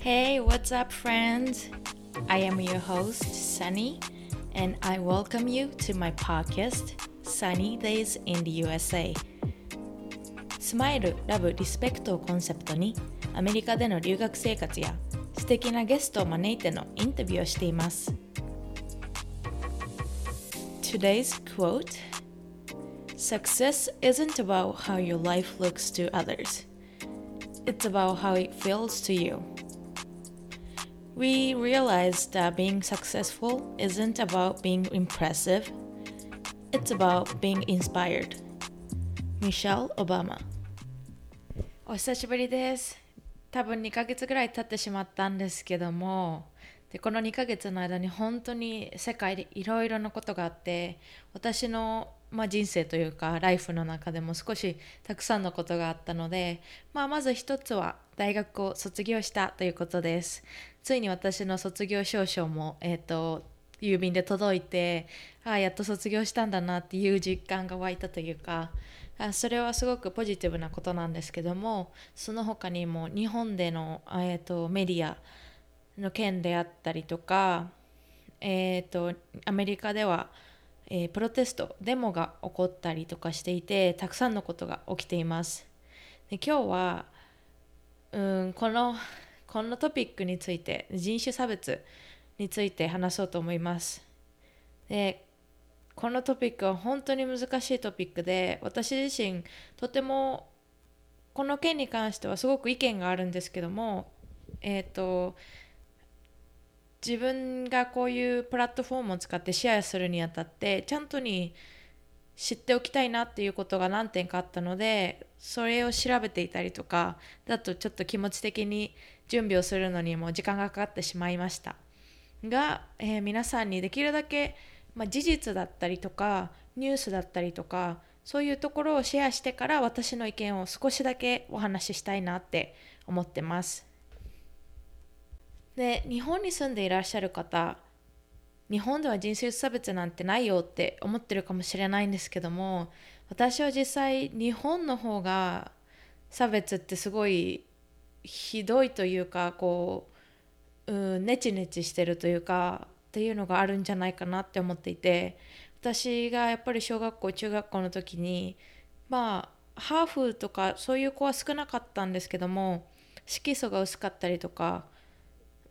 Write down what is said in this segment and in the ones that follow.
Hey, what's up, friends? I am your host, Sunny, and I welcome you to my podcast, Sunny Days in the USA. スマイル、ラブ、リスペクトをコンセプトにアメリカでの留学生活や素敵なゲストを招いてのインタビューをしています。Today's quote Success isn't about how your life looks to others, it's about how it feels to you. We realized that being successful isn't about being impressive, it's about being inspired. Michelle Obama お久しぶりです。多分2ヶ月ぐらい経ってしまったんですけども、でこの2ヶ月の間に本当に世界でいろいろなことがあって私の、まあ、人生というかライフの中でも少したくさんのことがあったので、まあ、まず一つは大学を卒業したということですついに私の卒業証書も、えーと、郵便で届いてああやっと卒業したんだなっていう実感が湧いたというかあそれはすごくポジティブなことなんですけどもその他にも日本での、えーと、メディアの件であったりとか、えーと、アメリカでは、えー、プロテストデモが起こったりとかしていてたくさんのことが起きています。で今日はうんこのこのトピックについて人種差別について話そうと思います。でこのトピックは本当に難しいトピックで私自身とてもこの件に関してはすごく意見があるんですけどもえっ、ー、と自分がこういうプラットフォームを使ってシェアするにあたってちゃんとに知っておきたいなっていうことが何点かあったのでそれを調べていたりとかだとちょっと気持ち的に準備をするのにも時間がかかってしまいました。が、えー、皆さんにできるだけ、まあ、事実だったりとかニュースだったりとかそういうところをシェアしてから私の意見を少しだけお話ししたいなって思ってます。で日本に住んでいらっしゃる方日本では人種差別なんてないよって思ってるかもしれないんですけども私は実際日本の方が差別ってすごいひどいというかこう、うん、ネチネチしてるというかっていうのがあるんじゃないかなって思っていて私がやっぱり小学校中学校の時にまあハーフとかそういう子は少なかったんですけども色素が薄かったりとか、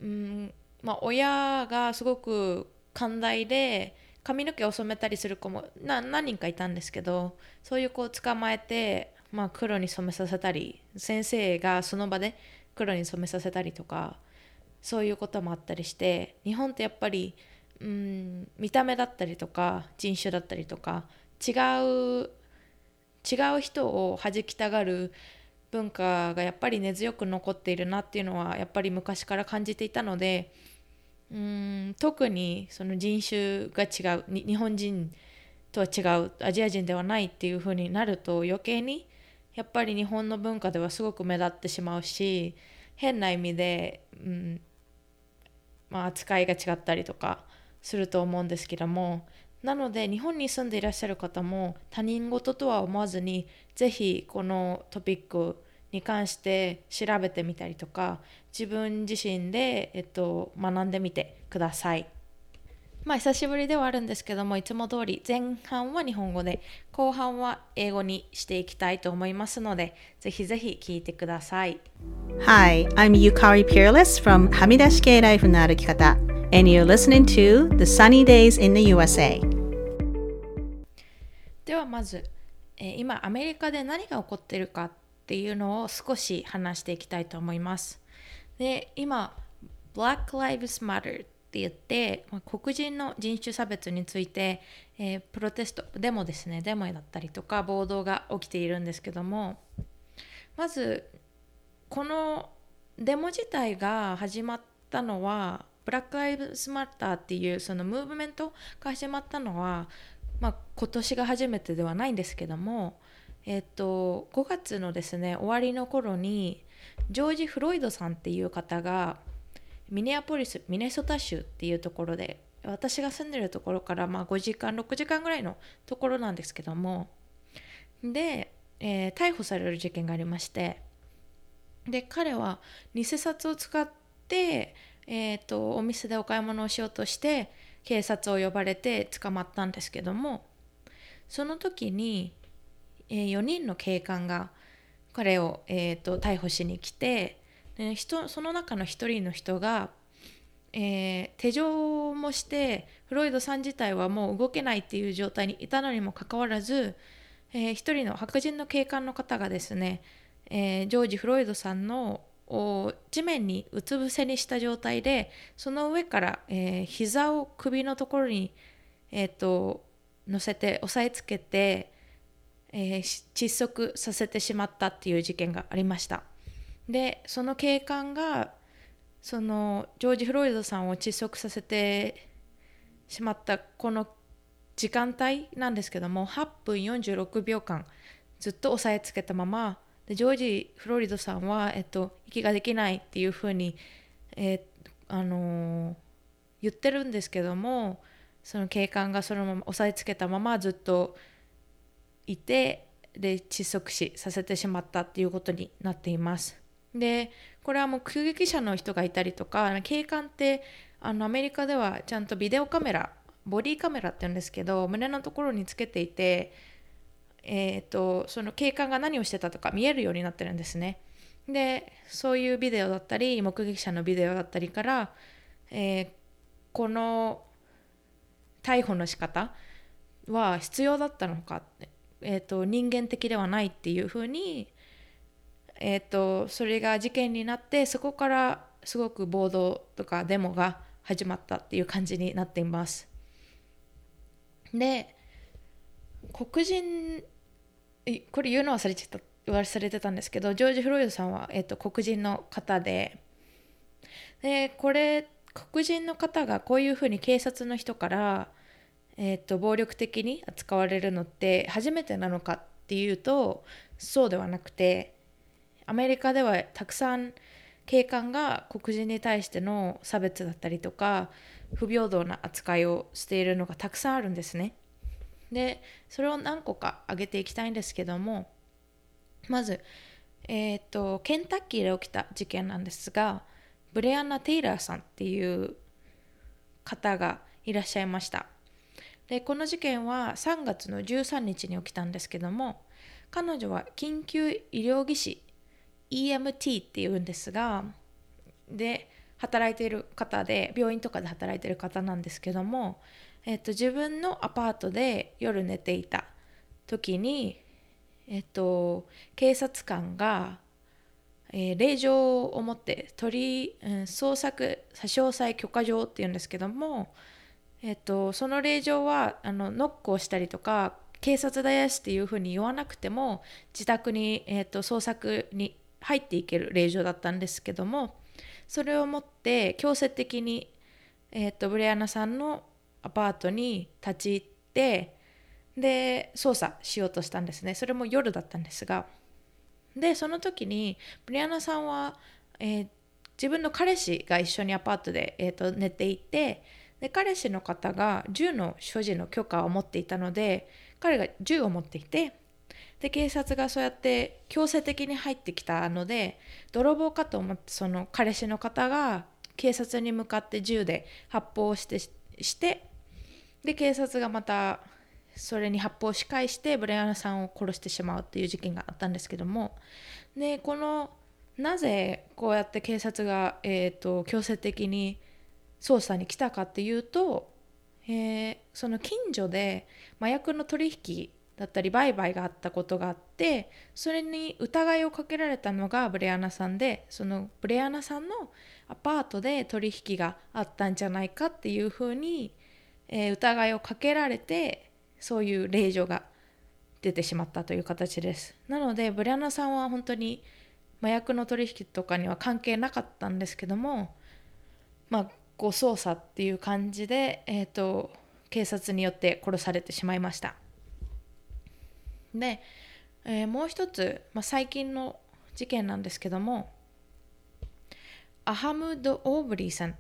うんまあ、親がすごく寛大で髪の毛を染めたりする子も何人かいたんですけどそういう子を捕まえて、まあ、黒に染めさせたり先生がその場で黒に染めさせたりとかそういうこともあったりして日本ってやっぱりうん見た目だったりとか人種だったりとか違う違う人を弾きたがる文化がやっぱり根強く残っているなっていうのはやっぱり昔から感じていたのでうん特にその人種が違う日本人とは違うアジア人ではないっていう風になると余計にやっぱり日本の文化ではすごく目立ってしまうし変な意味で、うんまあ、扱いが違ったりとかすると思うんですけどもなので日本に住んでいらっしゃる方も他人事とは思わずに是非このトピックに関して調べてみたりとか自分自身で、えっと、学んでみてください。まあ久しぶりではあるんですけどもいつも通り前半は日本語で後半は英語にしていきたいと思いますのでぜひぜひ聞いてください。Hi, I'm Yukari Peerless from はみ出し系ライフの歩き方 and you're listening to The Sunny Days in the USA ではまず、えー、今アメリカで何が起こっているかっていうのを少し話していきたいと思います。で今 Black Lives Matter って言って、まあ、黒人の人種差別について、えー、プロテストデモですねデモだったりとか暴動が起きているんですけどもまずこのデモ自体が始まったのはブラック・ライブズ・マッターっていうそのムーブメントが始まったのは、まあ、今年が初めてではないんですけどもえっと、5月のですね終わりの頃にジョージ・フロイドさんっていう方がミネアポリスミネソタ州っていうところで私が住んでるところからまあ5時間6時間ぐらいのところなんですけどもで、えー、逮捕される事件がありましてで彼は偽札を使って、えーと、お店でお買い物をしようとして警察を呼ばれて捕まったんですけどもその時に、えー、4人の警官が彼を、えーと、逮捕しに来てで人その中の1人の人が、えー、手錠もしてフロイドさん自体はもう動けないっていう状態にいたのにもかかわらず、えー、1人の白人の警官の方がですね、えー、ジョージ・フロイドさんの地面にうつ伏せにした状態でその上から、えー、膝を首のところに、えーと、乗せて押さえつけて、えー、窒息させてしまったっていう事件がありました。でその警官がそのジョージ・フロイドさんを窒息させてしまったこの時間帯なんですけども8分46秒間ずっと押さえつけたままでジョージ・フロリドさんは、えっと、息ができないっていうふうに、えー、あのー、言ってるんですけどもその警官がそのまま押さえつけたままずっといてで窒息死させてしまったっていうことになっています。でこれは目撃者の人がいたりとか警官ってあのアメリカではちゃんとビデオカメラボディカメラって言うんですけど胸のところにつけていてえーと、その警官が何をしてたとか見えるようになってるんですね。でそういうビデオだったり目撃者のビデオだったりから、えー、この逮捕の仕方は必要だったのかって、えーと、人間的ではないっていうふうに、えーとそれが事件になってそこからすごく暴動とかデモが始まったっていう感じになっています。で黒人これ言うのは忘れちゃった忘れてたんですけどジョージ・フロイドさんは、えーと、黒人の方ででこれ黒人の方がこういうふうに警察の人から、えーと、暴力的に扱われるのって初めてなのかっていうとそうではなくてアメリカではたくさん警官が黒人に対しての差別だったりとか不平等な扱いをしているのがたくさんあるんですね。でそれを何個か挙げていきたいんですけどもまず、えーと、ケンタッキーで起きた事件なんですがブレアナ・テイラーさんっていう方がいらっしゃいましたでこの事件は3月の13日に起きたんですけども彼女は緊急医療技師 EMT っていうんですがで働いている方で病院とかで働いている方なんですけどもえっと、自分のアパートで夜寝ていた時に、えっと、警察官が、えー、令状を持って取り、うん、捜索差し押さえ許可状っていうんですけども、えっと、その令状はあのノックをしたりとか警察ですっていうふうに言わなくても自宅に、えっと、捜索に入っていける令状だったんですけどもそれを持って強制的に、えっと、ブレアナさんのアパートに立ち入ってで捜査しようとしたんですね。それも夜だったんですが。でその時にブリアナさんは、えー、自分の彼氏が一緒にアパートで、えーと、寝ていてで彼氏の方が銃の所持の許可を持っていたので彼が銃を持っていてで警察がそうやって強制的に入ってきたので泥棒かと思ってその彼氏の方が警察に向かって銃で発砲してしてで警察がまたそれに発砲し返してブレアナさんを殺してしまうっていう事件があったんですけどもでこのなぜこうやって警察が、えーと、強制的に捜査に来たかっていうと、えー、その近所で麻薬の取引だったり売買があったことがあってそれに疑いをかけられたのがブレアナさんでそのブレアナさんのアパートで取引があったんじゃないかっていうふうにえー、疑いをかけられてそういう令状が出てしまったという形です。なのでブリアナさんは本当に麻薬の取引とかには関係なかったんですけどもまあ誤捜査っていう感じで、えーと、警察によって殺されてしまいました。で、えー、もう一つ、まあ、最近の事件なんですけどもアハムド・オーブリーさんっ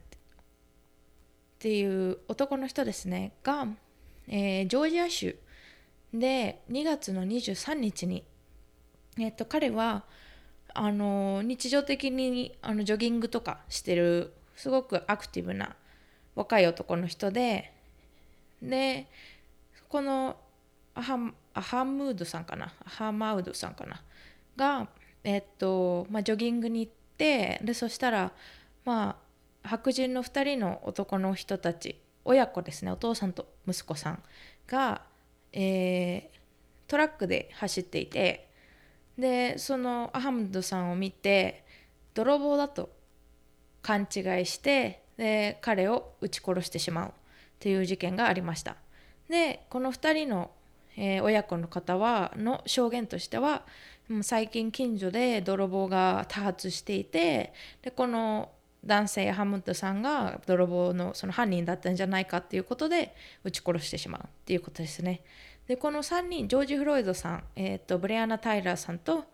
ていう男の人ですねが、えー、ジョージア州で2月の23日に、えーと、彼はあの日常的にあのジョギングとかしてるすごくアクティブな若い男の人ででこのアハアハムードさんかな？アハマウドさんかな？が、えっとまあ、ジョギングに行ってでそしたら、まあ、白人の2人の男の人たち親子ですね。お父さんと息子さんが、えー、トラックで走っていてでそのアハムドさんを見て泥棒だと勘違いしてで彼を撃ち殺してしまうという事件がありました。でこの2人の、えー、親子の方はの証言としては最近近所で泥棒が多発していてでこの男性ハムッドさんが泥棒のその犯人だったんじゃないかっていうことで撃ち殺してしまうっていうことですね。でこの3人ジョージ・フロイドさん、えーと、ブレアナ・タイラーさんと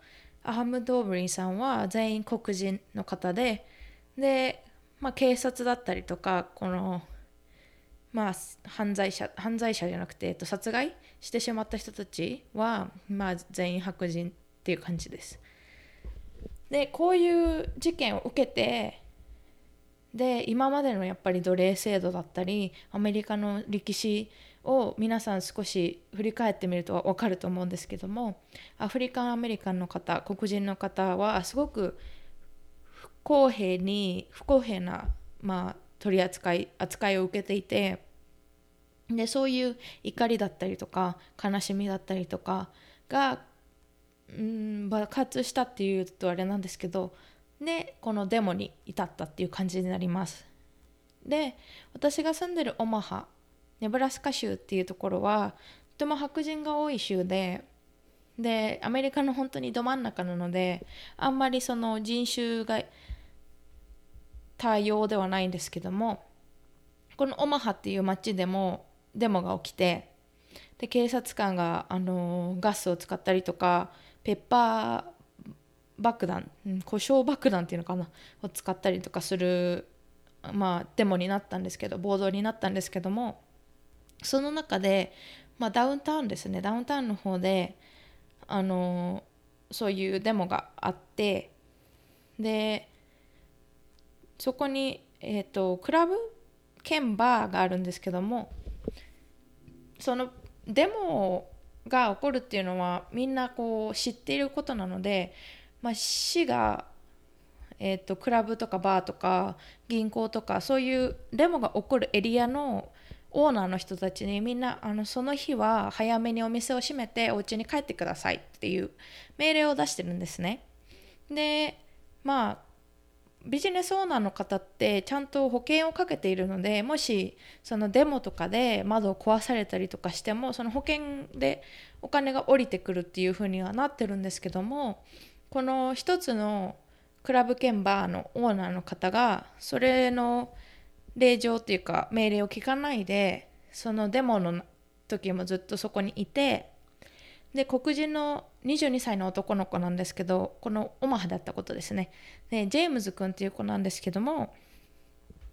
アハムド・ーブリンさんは全員黒人の方でで、まあ、警察だったりとかこの、まあ、犯罪者犯罪者じゃなくて、えー、と殺害してしまった人たちは、まあ、全員白人っていう感じです。でこういう事件を受けてで今までのやっぱり奴隷制度だったりアメリカの歴史を皆さん少し振り返ってみると分かると思うんですけどもアフリカンアメリカンの方黒人の方はすごく不公平に不公平な、まあ、取り扱い扱いを受けていてでそういう怒りだったりとか悲しみだったりとかがうん爆発したっていうとあれなんですけどでこのデモに至ったっていう感じになります。で私が住んでるオマハネブラスカ州っていうところはとても白人が多い州ででアメリカの本当にど真ん中なのであんまりその人種が多様ではないんですけどもこのオマハっていう町でもデモが起きてで警察官が、あのガスを使ったりとかペッパー爆弾、故障爆弾っていうのかなを使ったりとかするまあデモになったんですけど暴動になったんですけどもその中で、まあ、ダウンタウンですねダウンタウンの方であのそういうデモがあってでそこに、えーと、クラブ兼バーがあるんですけどもそのデモが起こるっていうのはみんなこう知っていることなので、まあ、市が、えーとクラブとかバーとか銀行とかそういうデモが起こるエリアのオーナーの人たちにみんなあのその日は早めにお店を閉めてお家に帰ってくださいっていう命令を出してるんですね。でまあビジネスオーナーの方ってちゃんと保険をかけているのでもしそのデモとかで窓を壊されたりとかしてもその保険でお金が下りてくるっていう風にはなってるんですけどもこの一つのクラブ兼バーのオーナーの方がそれの令状っていうか命令を聞かないでそのデモの時もずっとそこにいてで黒人の22歳の男の子なんですけどこのオマハだったことですね。でジェームズ君っていう子なんですけども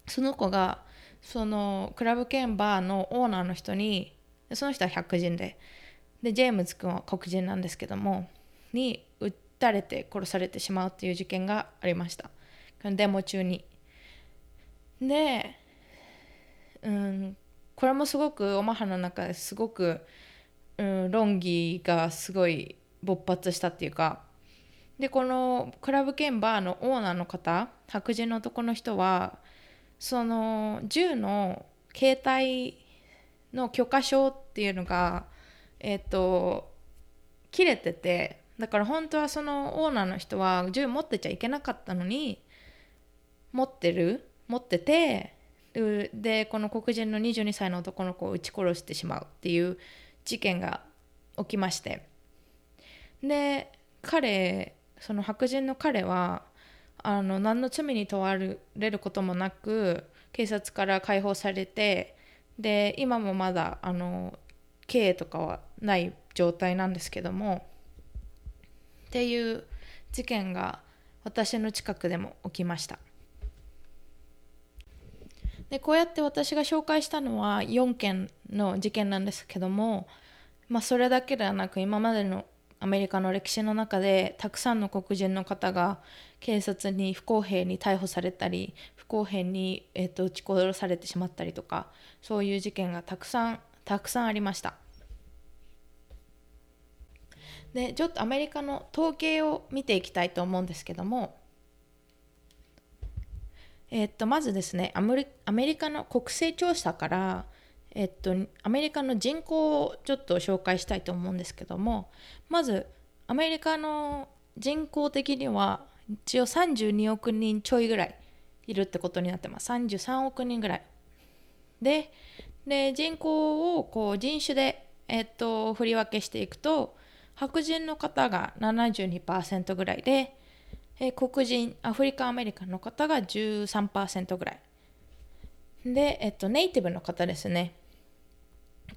その子がそのクラブ兼バーのオーナーの人にその人は白人ででジェームズ君は黒人なんですけどもに撃たれて殺されてしまうっていう事件がありました。デモ中に。で、うん、これもすごくオマハの中ですごく、うん、論議がすごい勃発したっていうか。でこのクラブ兼バーのオーナーの方白人の男の人はその銃の携帯の許可証っていうのがえっ、ー、と切れててだから本当はそのオーナーの人は銃持ってちゃいけなかったのに持ってる持っててでこの黒人の22歳の男の子を撃ち殺してしまうっていう事件が起きましてで彼その白人の彼はあの何の罪に問われることもなく警察から解放されてで今もまだあの刑とかはない状態なんですけどもっていう事件が私の近くでも起きました。でこうやって私が紹介したのは4件の事件なんですけども、まあ、それだけではなく今までのアメリカの歴史の中でたくさんの黒人の方が警察に不公平に逮捕されたり不公平に、えー、と撃ち殺されてしまったりとかそういう事件がたくさんたくさんありました。でちょっとアメリカの統計を見ていきたいと思うんですけどもえっとまずですねアメリカの国勢調査からえっと、アメリカの人口をちょっと紹介したいと思うんですけどもまずアメリカの人口的には一応32億人ちょいぐらいいるってことになってます。33億人ぐらい。でで人口をこう人種で、えっと、振り分けしていくと白人の方が72%ぐらいで、え黒人アフリカアメリカの方が13%ぐらい。で、えっと、ネイティブの方ですね。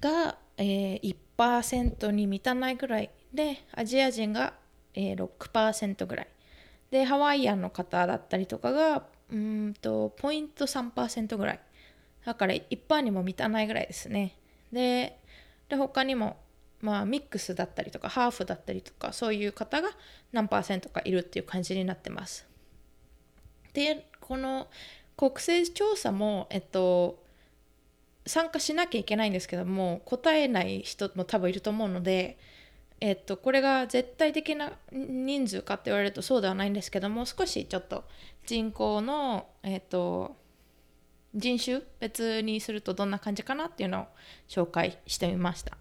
が、えー、1%に満たないぐらいでアジア人が、えー、6%ぐらい。でハワイアンの方だったりとかがうんとポイント3%ぐらい。だから一般にも満たないぐらいですね。でで他にもまあミックスだったりとかハーフだったりとかそういう方が何パーセントかいるっていう感じになってますでこの国勢調査もえっと参加しなきゃいけないんですけども答えない人も多分いると思うので、えっと、これが絶対的な人数かって言われるとそうではないんですけども少しちょっと人口の、えっと、人種別にするとどんな感じかなっていうのを紹介してみました。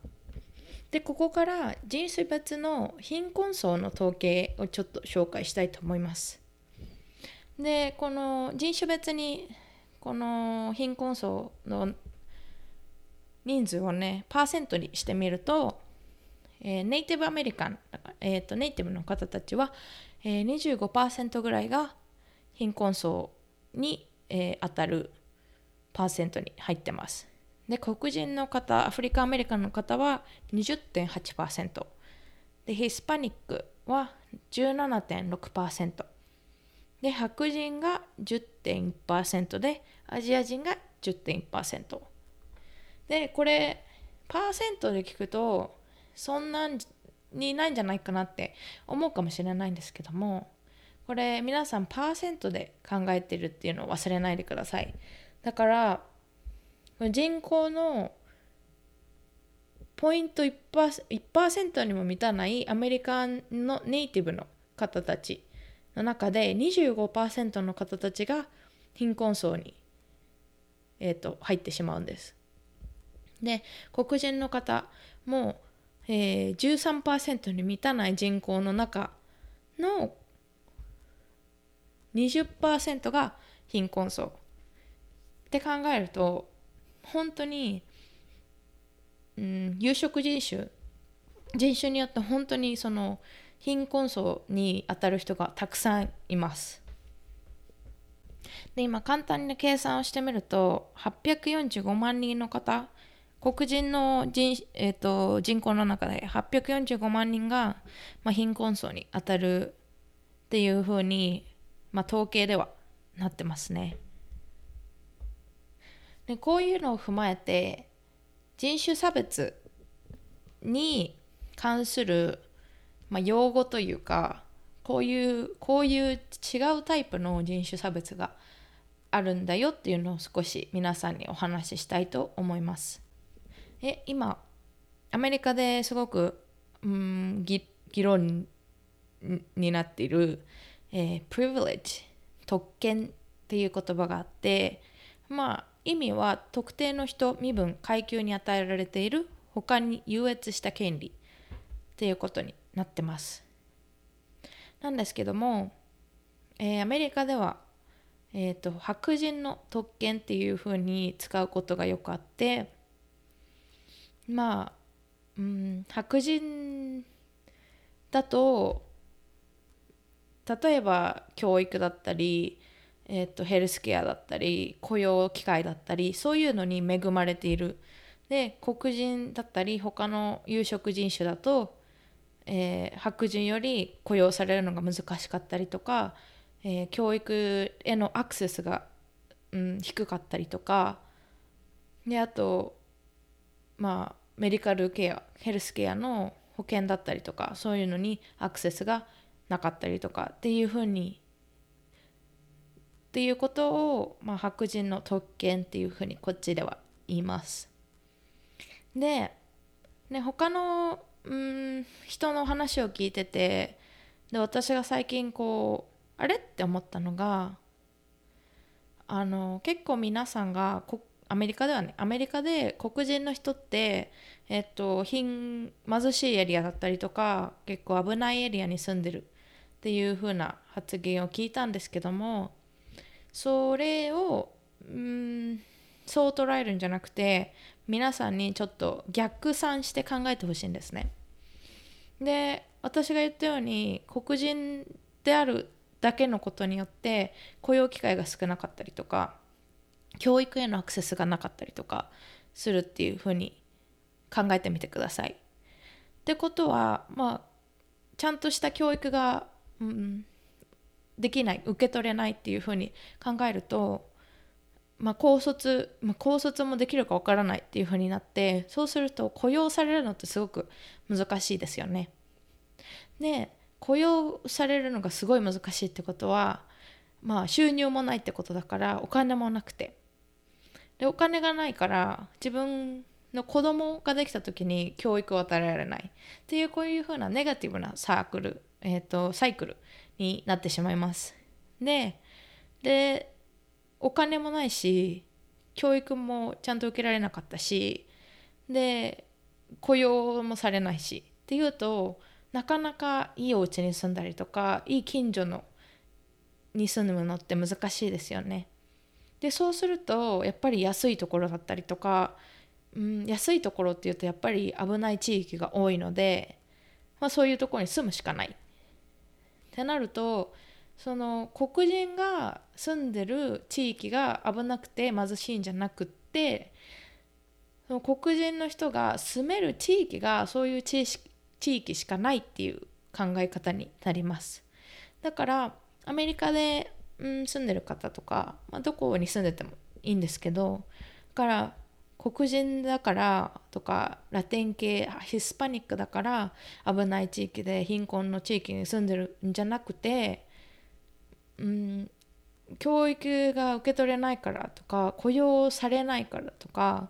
でここから人種別の貧困層の統計をちょっと紹介したいと思います。でこの人種別にこの貧困層の人数をねパーセントにしてみると、えー、ネイティブアメリカン、えーと、ネイティブの方たちは、えー、25%ぐらいが貧困層に、えー、当たるパーセントに入ってます。で黒人の方アフリカアメリカの方は20.8%でヒスパニックは17.6%で白人が10.1%でアジア人が10.1%でこれパーセントで聞くとそんなにないんじゃないかなって思うかもしれないんですけどもこれ皆さんパーセントで考えてるっていうのを忘れないでください。だから人口のポイント 1%, 1にも満たないアメリカのネイティブの方たちの中で25%の方たちが貧困層に、えーと入ってしまうんです。で黒人の方も、えー、13%に満たない人口の中の20%が貧困層。って考えると本当に、うん、有色人種人種によって本当にその貧困層に当たる人がたくさんいます。で今簡単な計算をしてみると845万人の方黒人の人,、えーと、人口の中で845万人が、まあ、貧困層に当たるっていうふうに、まあ、統計ではなってますね。でこういうのを踏まえて人種差別に関する、まあ、用語というかこういうこういう違うタイプの人種差別があるんだよっていうのを少し皆さんにお話ししたいと思います。え今アメリカですごくうん議論になっている、えー、privilege 特権っていう言葉があってまあ意味は特定の人身分階級に与えられている他に優越した権利っていうことになってます。なんですけども、えー、アメリカでは、えーと白人の特権っていうふうに使うことがよくあってまあ、うん、白人だと例えば教育だったり、えーと、ヘルスケアだったり雇用機会だったりそういうのに恵まれている。で黒人だったり他の有色人種だと、えー、白人より雇用されるのが難しかったりとか、えー、教育へのアクセスが、うん、低かったりとかであとまあメディカルケアヘルスケアの保険だったりとかそういうのにアクセスがなかったりとかっていうふうにっていうことを、まあ、白人の特権っていうふうにこっちでは言います。で、ね、他のうん人の話を聞いててで私が最近こうあれ？って思ったのがあの結構皆さんがこアメリカではねアメリカで黒人の人ってえっと貧貧しいエリアだったりとか結構危ないエリアに住んでるっていう風な発言を聞いたんですけどもそれをうんそう捉えるんじゃなくて皆さんにちょっと逆算して考えてほしいんですね。で私が言ったように黒人であるだけのことによって雇用機会が少なかったりとか教育へのアクセスがなかったりとかするっていうふうに考えてみてください。ってことはまあちゃんとした教育が、うん、できない受け取れないっていうふうに考えると、まあ、高卒、まあ、高卒もできるかわからないっていうふうになってそうすると雇用されるのってすごく難しいですよね。で雇用されるのがすごい難しいってことはまあ収入もないってことだからお金もなくてでお金がないから自分の子供ができた時に教育を与えられないっていうこういうふうなネガティブなサークル、えーと、サイクルになってしまいます。ででお金もないし教育もちゃんと受けられなかったしで雇用もされないしっていうとなかなかいいお家に住んだりとかいい近所のに住むのって難しいですよね。でそうするとやっぱり安いところだったりとか、うん、安いところっていうとやっぱり危ない地域が多いので、まあ、そういうところに住むしかない。ってなるとその黒人が住んでる地域が危なくて貧しいんじゃなくってその黒人の人が住める地域がそういう地域しかないっていう考え方になります。だからアメリカでうん、住んでる方とか、まあ、どこに住んでてもいいんですけどだから黒人だからとかラテン系ヒスパニックだから危ない地域で貧困の地域に住んでるんじゃなくて、うん、教育が受け取れないからとか雇用されないからとか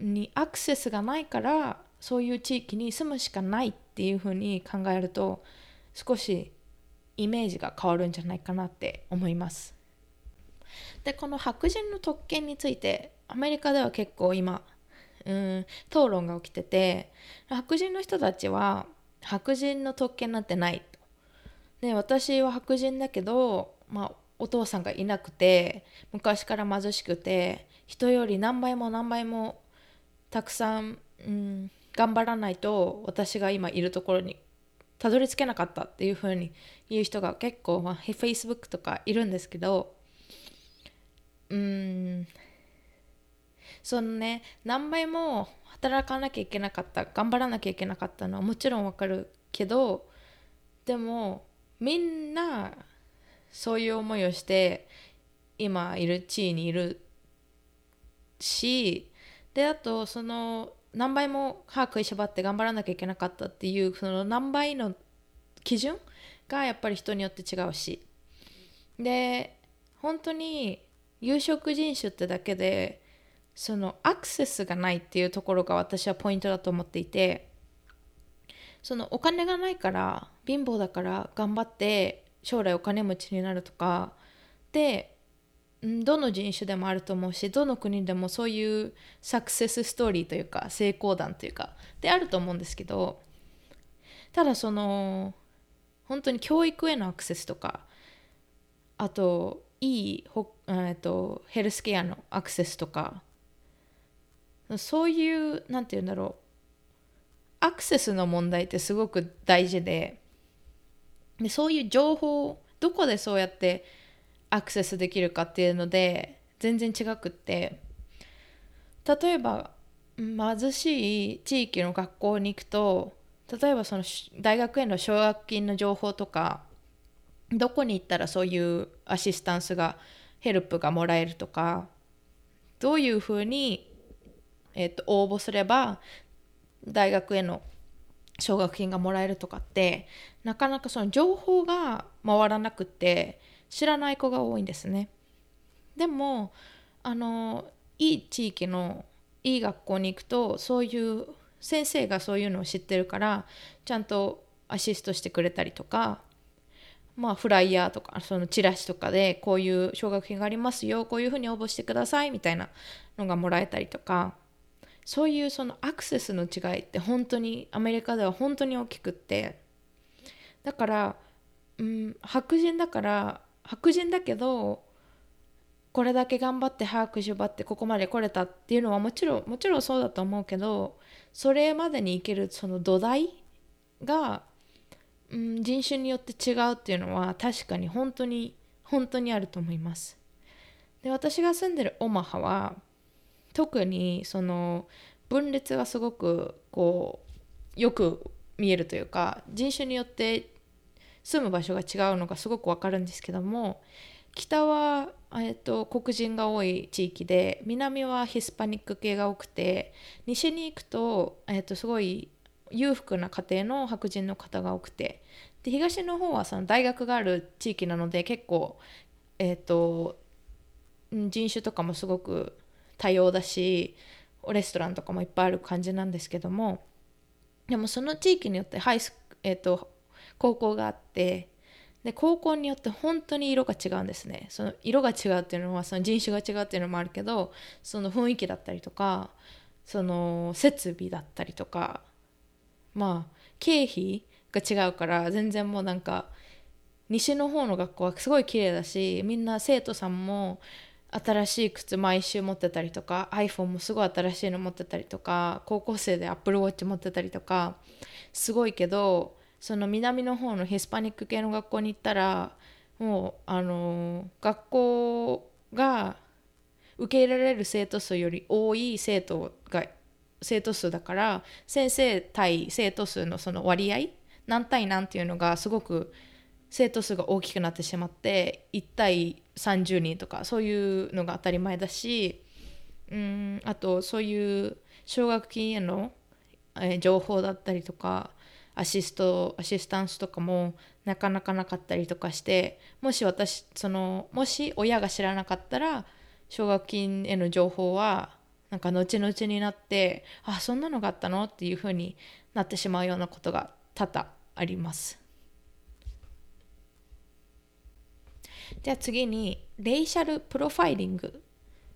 にアクセスがないからそういう地域に住むしかないっていうふうに考えると少しイメージが変わるんじゃないかなって思います。でこの白人の特権についてアメリカでは結構今うん討論が起きてて白人の人たちは白人の特権なんてないと。で私は白人だけど、まあ、お父さんがいなくて昔から貧しくて人より何倍も何倍もたくさん、うん、頑張らないと私が今いるところにたどり着けなかったっていう風に言う人が結構、まあ、Facebook とかいるんですけどうんそのね何倍も働かなきゃいけなかった頑張らなきゃいけなかったのはもちろんわかるけどでもみんなそういう思いをして今いる地位にいるしであとその何倍も歯食いしばって頑張らなきゃいけなかったっていうその何倍の基準がやっぱり人によって違うし。で本当に有色人種ってだけでそのアクセスがないっていうところが私はポイントだと思っていてそのお金がないから貧乏だから頑張って将来お金持ちになるとかでどの人種でもあると思うしどの国でもそういうサクセスストーリーというか成功談というかであると思うんですけどただその本当に教育へのアクセスとかあといいほ、えー、とヘルスケアのアクセスとかそういう何て言うんだろう。アクセスの問題ってすごく大事で。でそういう情報どこでそうやってアクセスできるかっていうので全然違くって。例えば貧しい地域の学校に行くと例えばその大学への奨学金の情報とかどこに行ったらそういうアシスタンスがヘルプがもらえるとかどういうふうに、えーと、応募すれば大学への奨学金がもらえるとかってなかなかその情報が回らなくて知らない子が多いんですね。でもあのいい地域のいい学校に行くとそういう先生がそういうのを知ってるからちゃんとアシストしてくれたりとかまあフライヤーとかそのチラシとかでこういう奨学金がありますよこういうふうに応募してくださいみたいなのがもらえたりとかそういうそのアクセスの違いって本当にアメリカでは本当に大きくってだから、うん、白人だから白人だけどこれだけ頑張って早く縛ってここまで来れたっていうのはもちろんもちろんそうだと思うけどそれまでに行けるその土台が、うん、人種によって違うっていうのは確かに本当に本当にあると思います。で私が住んでるオマハは特にその分裂がすごくこうよく見えるというか人種によって住む場所が違うのがすごくわかるんですけども北は、えっと、黒人が多い地域で南はヒスパニック系が多くて西に行くと、えっと、すごい裕福な家庭の白人の方が多くてで東の方はその大学がある地域なので結構、えっと、人種とかもすごく多様だしレストランとかもいっぱいある感じなんですけどもでもその地域によってハイス、えーと、高校があってで高校によって本当に色が違うんですね。その色が違うっていうのはその人種が違うっていうのもあるけどその雰囲気だったりとかその設備だったりとかまあ経費が違うから全然もうなんか西の方の学校はすごい綺麗だしみんな生徒さんも新しい靴毎週持ってたりとか iPhone もすごい新しいの持ってたりとか高校生で Apple Watch 持ってたりとかすごいけどその南の方のヒスパニック系の学校に行ったらもうあの学校が受け入れられる生徒数より多い生徒が生徒数だから先生対生徒数のその割合何対何っていうのがすごく生徒数が大きくなってしまって1対30人とかそういうのが当たり前だしうんあとそういう奨学金への、えー、情報だったりとかアシストアシスタンスとかもなかなかなかったりとかしてもし私そのもし親が知らなかったら奨学金への情報はなんか後々になってあそんなのがあったのっていうふうになってしまうようなことが多々あります。では次にレイシャルプロファイリング。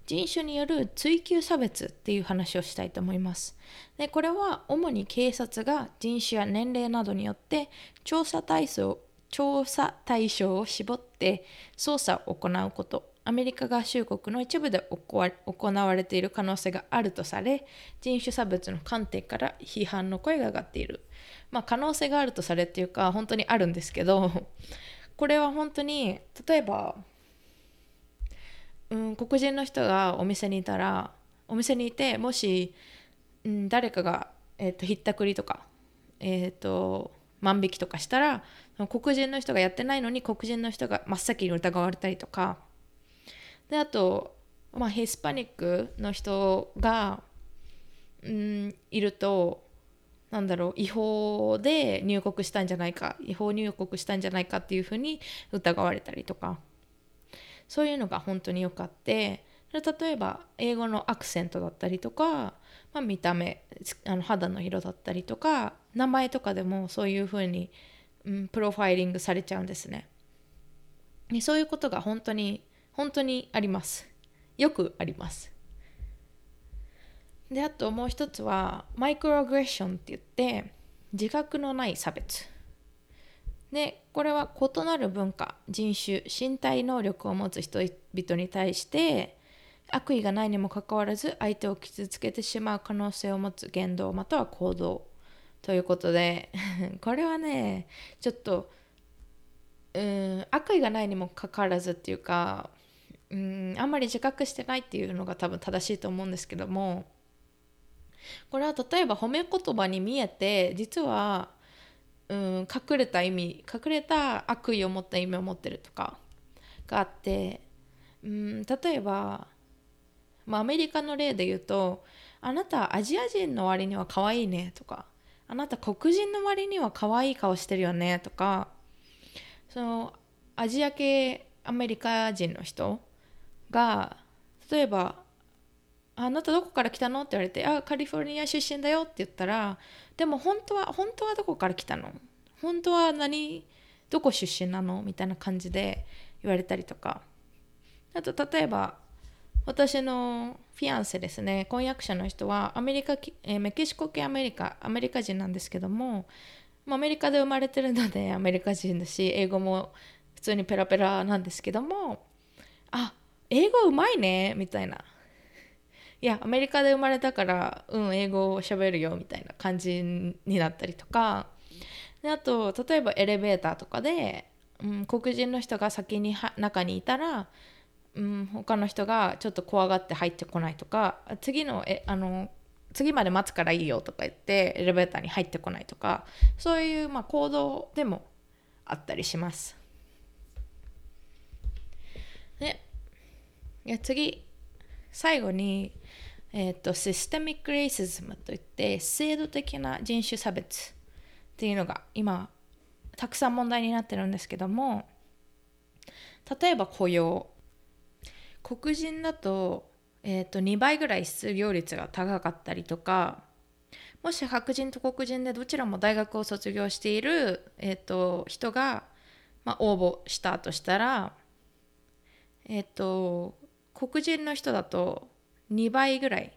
人種による追求差別っていう話をしたいと思います。でこれは主に警察が人種や年齢などによって調査対象調査対象を絞って捜査を行うこと。アメリカ合衆国の一部で行われている可能性があるとされ人種差別の観点から批判の声が上がっている。まあ可能性があるとされっていうか本当にあるんですけどこれは本当に例えば、うん、黒人の人がお店にいたらお店にいてもし、うん、誰かが、えーと、ひったくりとか、えーと、万引きとかしたら黒人の人がやってないのに黒人の人が真っ先に疑われたりとか。であと、まあ、ヒスパニックの人が、うん、いるとなんだろう違法で入国したんじゃないか違法入国したんじゃないかっていうふうに疑われたりとか。そういうのが本当によくあって。例えば英語のアクセントだったりとか、まあ、見た目あの肌の色だったりとか名前とかでもそういうふうに、うん、プロファイリングされちゃうんですね。でそういうことが本当に本当にあります。よくあります。であともう一つはマイクロアグレッションって言って自覚のない差別。でこれは異なる文化人種身体能力を持つ人々に対して悪意がないにもかかわらず相手を傷つけてしまう可能性を持つ言動または行動ということで これはねちょっとうん悪意がないにもかかわらずっていうかうんあんまり自覚してないっていうのが多分正しいと思うんですけどもこれは例えば褒め言葉に見えて実は、うん、隠れた意味隠れた悪意を持った意味を持ってるとかがあって、うん、例えば、まあ、アメリカの例で言うと「あなたアジア人の割には可愛いね」とか「あなた黒人の割には可愛い顔してるよねとかそのアジア系アメリカ人の人が例えば「あなたどこから来たの?」って言われて「あカリフォルニア出身だよ」って言ったら「でも本当は本当はどこから来たの本当は何？どこ出身なの?」みたいな感じで言われたりとか。あと例えば私のフィアンセですね。婚約者の人はアメリカ、えー、メキシコ系アメリカアメリカ人なんですけどもアメリカで生まれてるのでアメリカ人だし英語も普通にペラペラなんですけどもあ英語うまいねみたいな。いやアメリカで生まれたからうん英語を喋るよみたいな感じになったりとか。であと例えばエレベーターとかで、うん、黒人の人が先に中にいたら、うん、他の人がちょっと怖がって入ってこないとか。次のえあの次まで待つからいいよとか言ってエレベーターに入ってこないとか。そういう、まあ、行動でもあったりします。で次最後に、えーと、システミック・レイシズムといって制度的な人種差別っていうのが今たくさん問題になってるんですけども例えば雇用。黒人だと,、えーと、2倍ぐらい失業率が高かったりとかもし白人と黒人でどちらも大学を卒業している、えーと、人が、まあ、応募したとしたらえ、ー、と黒人の人だと2倍ぐらい、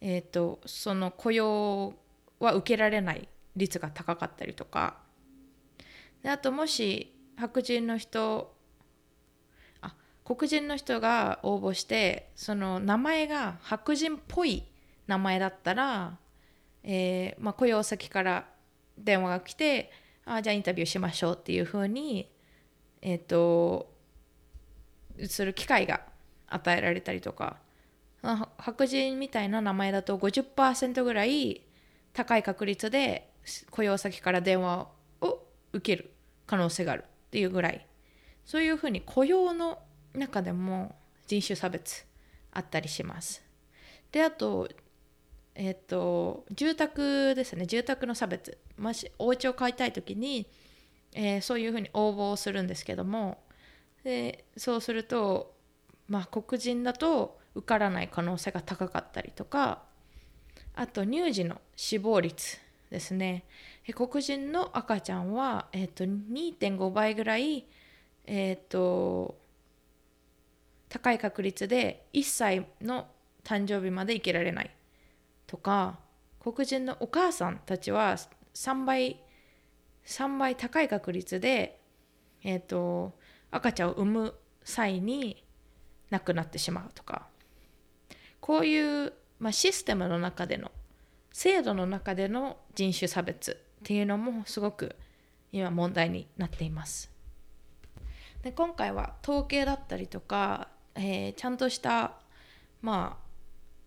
えーと、その雇用は受けられない率が高かったりとか。であともし白人の人あ黒人の人が応募してその名前が白人っぽい名前だったら、えーまあ、雇用先から電話が来てあじゃあインタビューしましょうっていうふうに、えーとする機会が与えられたりとか。白人みたいな名前だと50%ぐらい高い確率で雇用先から電話を受ける可能性があるっていうぐらい。そういうふうに雇用の中でも人種差別あったりします。であとえ、ー、と住宅ですね。住宅の差別。もしお家を買いたい時に、えー、そういうふうに応募をするんですけども。でそうするとまあ黒人だと受からない可能性が高かったりとか。あと乳児の死亡率ですね。黒人の赤ちゃんは、えーと、2.5倍ぐらい、えーと、高い確率で1歳の誕生日まで生きられないとか。黒人のお母さんたちは3倍3倍高い確率で、えーと赤ちゃんを産む際に亡くなってしまうとか。こういう、まあ、システムの中での制度の中での人種差別っていうのもすごく今問題になっています。で今回は統計だったりとか、えー、ちゃんとしたま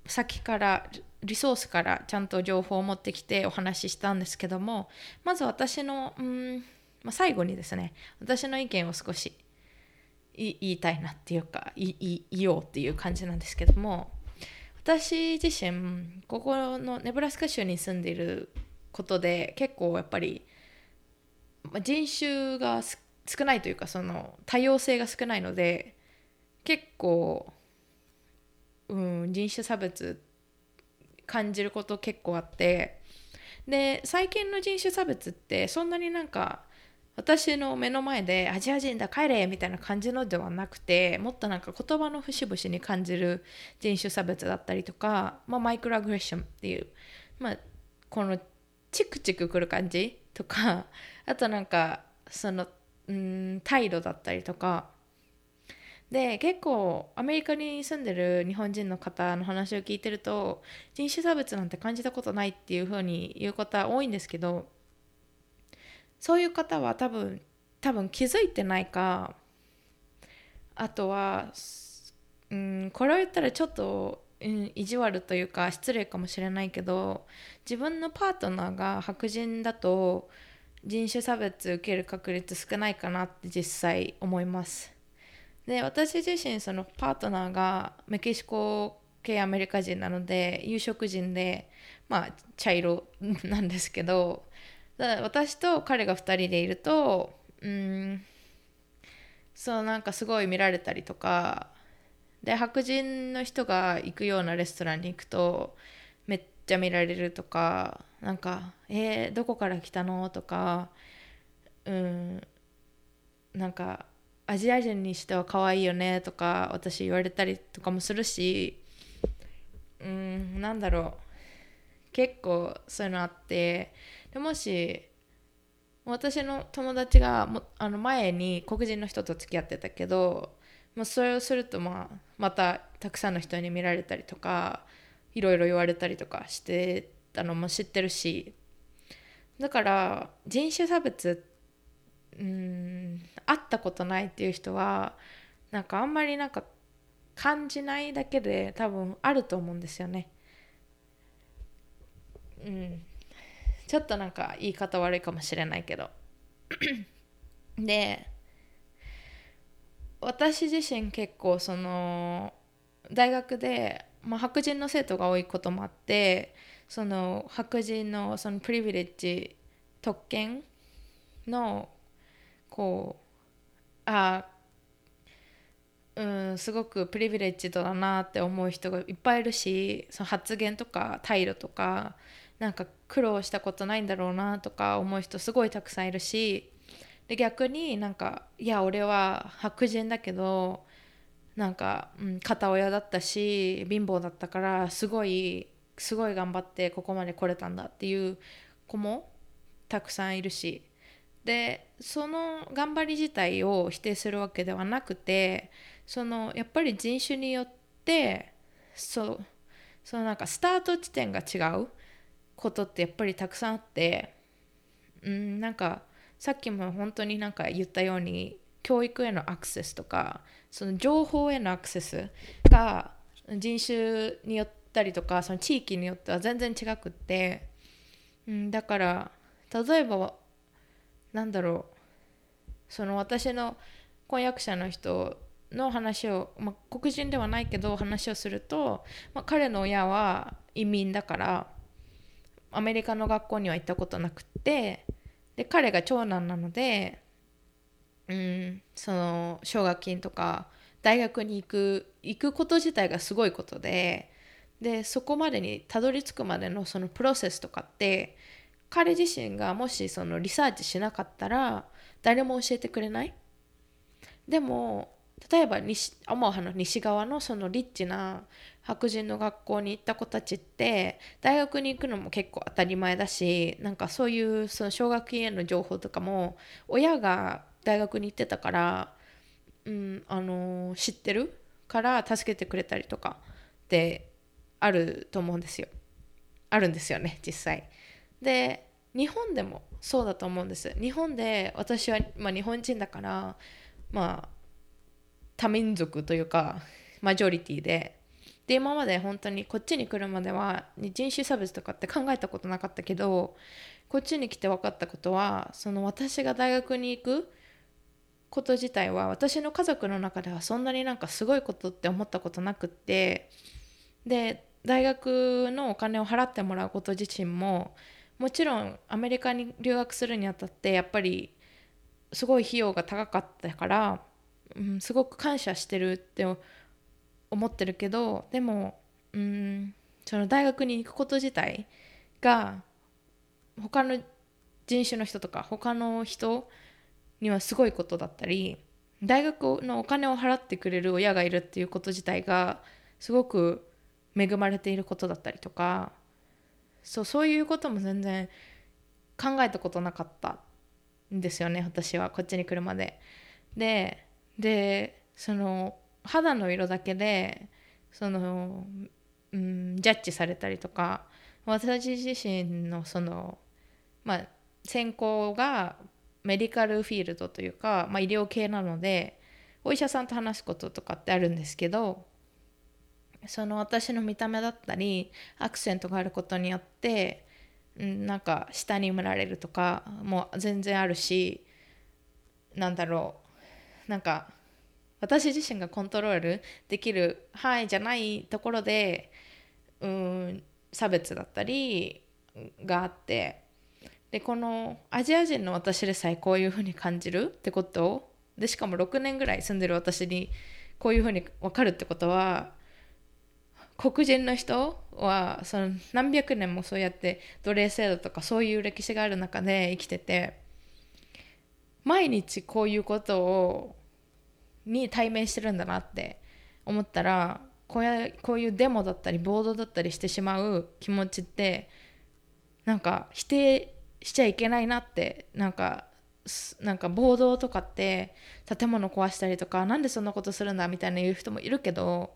あ先からリソースからちゃんと情報を持ってきてお話ししたんですけどもまず私のうん、まあ、最後にですね私の意見を少し言いたいなっていうか言いようっていう感じなんですけども私自身ここのネブラスカ州に住んでいることで結構やっぱり人種が少ないというかその多様性が少ないので結構、うん、人種差別感じること結構あってで最近の人種差別ってそんなになんか私の目の前でアジア人だ帰れみたいな感じのではなくてもっとなんか言葉の節々に感じる人種差別だったりとか、まあ、マイクロアグレッションっていう、まあ、このチクチクくる感じとかあとなんかそのうん態度だったりとか。で結構アメリカに住んでる日本人の方の話を聞いてると人種差別なんて感じたことないっていうふうに言う方多いんですけどそういう方は多分多分気づいてないかあとは、うん、これを言ったらちょっと、うん、意地悪というか失礼かもしれないけど自分のパートナーが白人だと人種差別受ける確率少ないかなって実際思います。で私自身そのパートナーがメキシコ系アメリカ人なので有色人でまあ茶色なんですけどだ私と彼が2人でいるとうんそうなんかすごい見られたりとかで白人の人が行くようなレストランに行くとめっちゃ見られるとかなんか「えー、どこから来たの?」とかうんなんかアジア人にしては可愛いよねとか私言われたりとかもするしうんなんだろう結構そういうのあってでもし私の友達がもあの前に黒人の人と付き合ってたけど、まあ、それをするとまあまたたくさんの人に見られたりとかいろいろ言われたりとかしてたのも知ってるしだから人種差別うん会ったことないっていう人はなんかあんまりなんか感じないだけで多分あると思うんですよね。うんちょっとなんか言い方悪いかもしれないけど。で私自身結構その大学で、まあ、白人の生徒が多いこともあってその白人のそのプリビレッジ特権のこうあうんすごくプリビレッジドだなって思う人がいっぱいいるしその発言とか態度とかなんか苦労したことないんだろうなとか思う人すごいたくさんいるしで逆になんかいや俺は白人だけどなんか、うん、片親だったし貧乏だったからすごいすごい頑張ってここまで来れたんだっていう子もたくさんいるし。でその頑張り自体を否定するわけではなくてそのやっぱり人種によってそうそのなんかスタート地点が違う。ことってやっぱりたくさんあってうんなんかさっきも本当になんか言ったように教育へのアクセスとかその情報へのアクセスが人種によったりとかその地域によっては全然違くって、うん、だから例えばなんだろうその私の婚約者の人の話を、まあ、黒人ではないけど話をすると、まあ、彼の親は移民だからアメリカの学校には行ったことなくってで彼が長男なのでうんその奨学金とか大学に行く行くこと自体がすごいことででそこまでにたどり着くまでのそのプロセスとかって彼自身がもしそのリサーチしなかったら誰も教えてくれない。でも例えば西アモハの西側のそのリッチな白人の学校に行った子たちって大学に行くのも結構当たり前だしなんかそういうその奨学金への情報とかも親が大学に行ってたから、うんあのー、知ってるから助けてくれたりとかってあると思うんですよ。あるんですよね実際。で日本でもそうだと思うんです。日本で私は、まあ、日本人だからまあ多民族というかマジョリティで。で今まで本当にこっちに来るまでは人種差別とかって考えたことなかったけどこっちに来て分かったことはその私が大学に行くこと自体は私の家族の中ではそんなになんかすごいことって思ったことなくってで大学のお金を払ってもらうこと自身ももちろんアメリカに留学するにあたってやっぱりすごい費用が高かったから、うん、すごく感謝してるって思ってるけどでもうんその大学に行くこと自体が他の人種の人とか他の人にはすごいことだったり大学のお金を払ってくれる親がいるっていうこと自体がすごく恵まれていることだったりとかそうそういうことも全然考えたことなかったんですよね私はこっちに来るまで。ででその肌の色だけでその、うん、ジャッジされたりとか私自身のそのまあ専攻がメディカルフィールドというか、まあ、医療系なのでお医者さんと話すこととかってあるんですけどその私の見た目だったりアクセントがあることによって、なんか下に見られるとかも全然あるしなんだろうなんか私自身がコントロールできる範囲じゃないところでうん差別だったりがあってでこのアジア人の私でさえこういうふうに感じるってことでしかも6年ぐらい住んでる私にこういうふうに分かるってことは黒人の人はその何百年もそうやって奴隷制度とかそういう歴史がある中で生きてて毎日こういうことをに対面してるんだなって思ったらこうやこういうデモだったり暴動だったりしてしまう気持ちってなんか否定しちゃいけないなってなんかなんか暴動とかって建物壊したりとかなんでそんなことするんだみたいな言う人もいるけど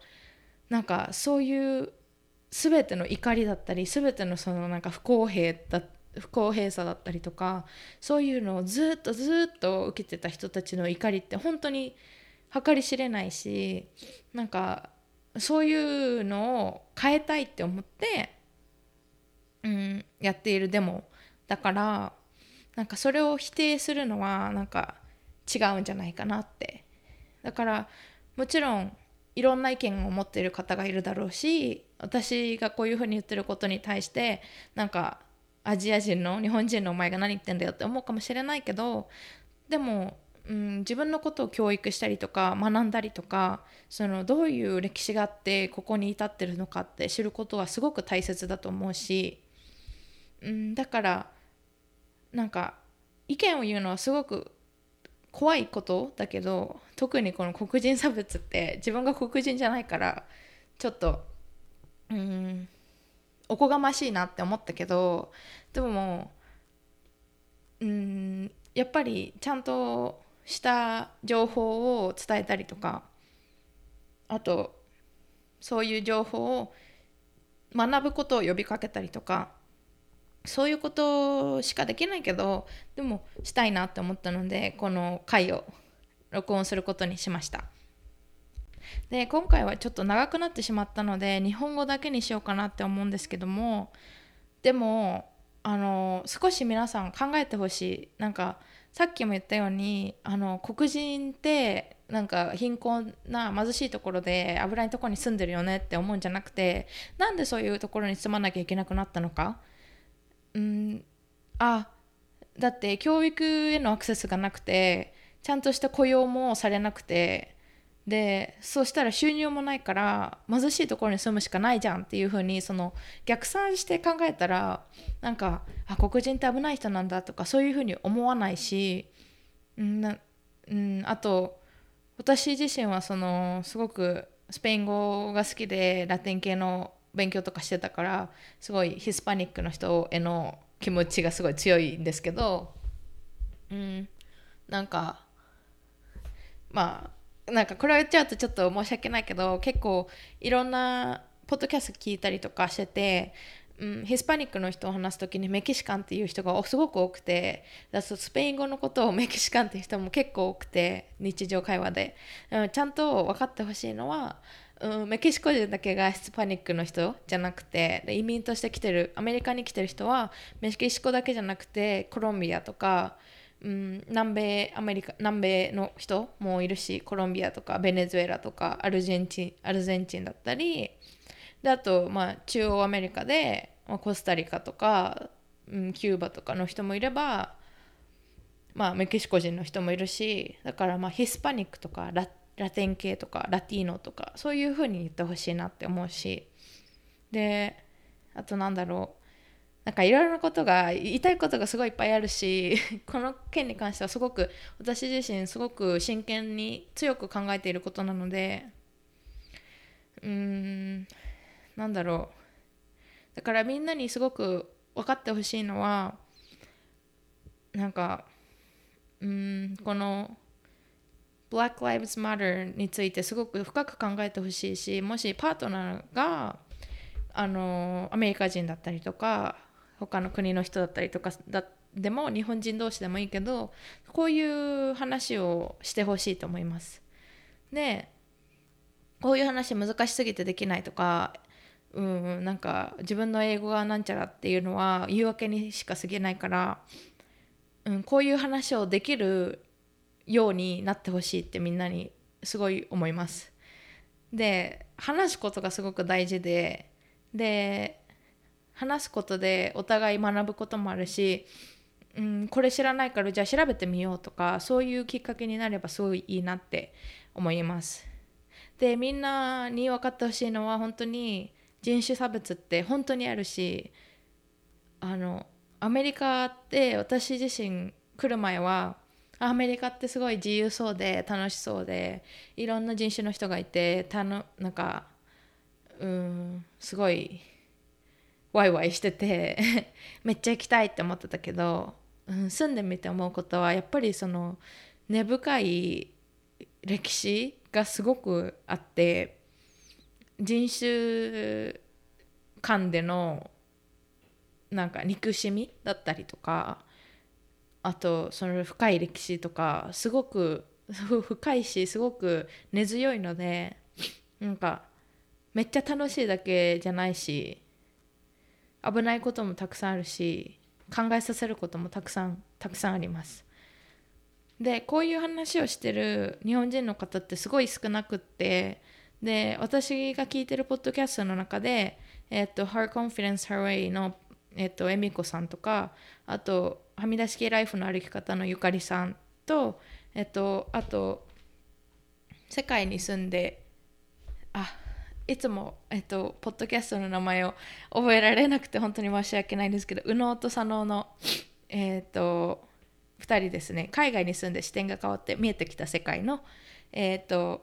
なんかそういう全ての怒りだったり全てのそのなんか不公平だっ不公平さだったりとかそういうのをずっとずっと受けてた人たちの怒りって本当に計り知れないしなんかそういうのを変えたいって思って、うん、やっているデモだからなんかそれを否定するのはなんか違うんじゃないかなって。だからもちろんいろんな意見を持っている方がいるだろうし私がこういうふうに言ってることに対してなんかアジア人の日本人のお前が何言ってんだよって思うかもしれないけどでも、うん、自分のことを教育したりとか学んだりとかそのどういう歴史があってここに至ってるのかって知ることはすごく大切だと思うし、うん、だからなんか意見を言うのはすごく怖いことだけど特にこの黒人差別って自分が黒人じゃないからちょっとうんおこがましいなって思ったけどでもうんやっぱりちゃんとした情報を伝えたりとかあとそういう情報を学ぶことを呼びかけたりとかそういうことしかできないけどでもしたいなって思ったのでこの回を録音することにしました。で今回はちょっと長くなってしまったので日本語だけにしようかなって思うんですけどもでもあの少し皆さん考えてほしい。なんかさっきも言ったようにあの黒人ってなんか貧困な貧しいところで危ないところに住んでるよねって思うんじゃなくてなんでそういうところに住まなきゃいけなくなったのか？うん。あだって教育へのアクセスがなくてちゃんとした雇用もされなくてでそうしたら収入もないから貧しいところに住むしかないじゃんっていう風にその逆算して考えたらなんかあ黒人って危ない人なんだとかそういう風に思わないし、んなん、あと私自身はそのすごくスペイン語が好きでラテン系の勉強とかしてたからすごいヒスパニックの人への気持ちがすごい強いんですけどうんなんかまあなんかこれを言っちゃうとちょっと申し訳ないけど結構いろんなポッドキャスト聞いたりとかしてて、うん、ヒスパニックの人を話す時にメキシカンっていう人がすごく多くてだスペイン語のことをメキシカンっていう人も結構多くて日常会話で、うん、ちゃんと分かってほしいのはうん、メキシコ人だけがヒスパニックの人じゃなくて移民として来てるアメリカに来てる人はメキシコだけじゃなくてコロンビアとか、うん、南米アメリカ南米の人もいるしコロンビアとかベネズエラとかアルゼンチンアルゼンチンだったりであと、まあ、中央アメリカで、まあ、コスタリカとか、うん、キューバとかの人もいれば、まあ、メキシコ人の人もいるしだからまあヒスパニックとかララテン系とかラティーノとかそういう風に言ってほしいなって思うし。であとなんだろうなんかいろいろなことが言いたいことがすごいいっぱいあるし この件に関してはすごく私自身すごく真剣に強く考えていることなのでうーんなんだろう。だからみんなにすごく分かってほしいのはなんかうんこの Black Lives Matter についてすごく深く考えてほしいしもしパートナーがあのアメリカ人だったりとか他の国の人だったりとかだでも日本人同士でもいいけどこういう話をしてほしいと思います。でこういう話難しすぎてできないとかうんなんか自分の英語がなんちゃらっていうのは言い訳にしか過ぎないから、うん、こういう話をできるようになってほしいってみんなにすごい思います。で話すことがすごく大事でで話すことでお互い学ぶこともあるし、うん、これ知らないからじゃあ調べてみようとかそういうきっかけになればすごいいいなって思います。でみんなに分かってほしいのは本当に人種差別って本当にあるしあのアメリカって私自身来る前はアメリカってすごい自由そうで楽しそうでいろんな人種の人がいてたのなんかうんすごいワイワイしてて めっちゃ行きたいって思ってたけど、うん、住んでみて思うことはやっぱりその根深い歴史がすごくあって人種間でのなんか憎しみだったりとかあとその深い歴史とかすごく 深いしすごく根強いのでなんかめっちゃ楽しいだけじゃないし危ないこともたくさんあるし考えさせることもたくさんたくさんあります。でこういう話をしてる日本人の方ってすごい少なくってで私が聞いてるポッドキャストの中でえっと Her Confidence Her Way のえっと、恵美子さんとかあとはみ出し系ライフの歩き方のゆかりさんと、えっと、あと世界に住んであいつも、えっと、ポッドキャストの名前を覚えられなくて本当に申し訳ないんですけど右脳と左脳の、えっと、2人ですね。海外に住んで視点が変わって見えてきた世界の、えっと、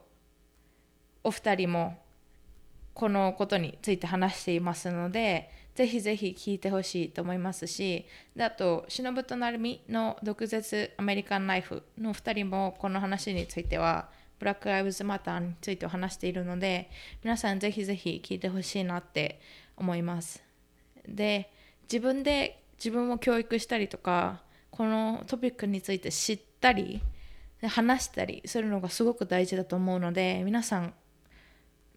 お二人もこのことについて話していますのでぜひぜひ聞いてほしいと思いますしであと忍と成美の毒舌アメリカンライフの2人もこの話についてはブラック・ライブズ・マターについて話しているので皆さんぜひぜひ聞いてほしいなって思いますで自分で自分を教育したりとかこのトピックについて知ったり話したりするのがすごく大事だと思うので皆さん、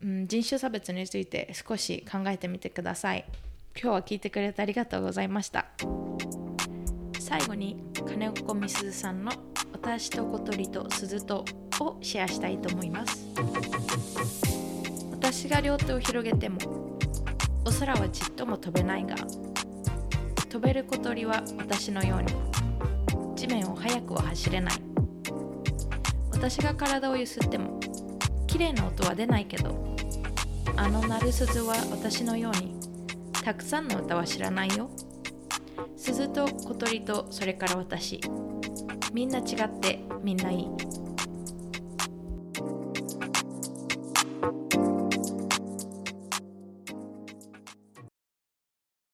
うん、人種差別について少し考えてみてください。今日は聞いてくれてありがとうございました最後に金子みすずさんの「私と小鳥と鈴と」をシェアしたいと思います。私が両手を広げてもお空はちっとも飛べないが飛べる小鳥は私のように地面を速くは走れない。私が体をゆすっても綺麗な音は出ないけどあの鳴る鈴は私のようにたくさんの歌は知らないよ。鈴と小鳥とそれから私。みんな違ってみんないい。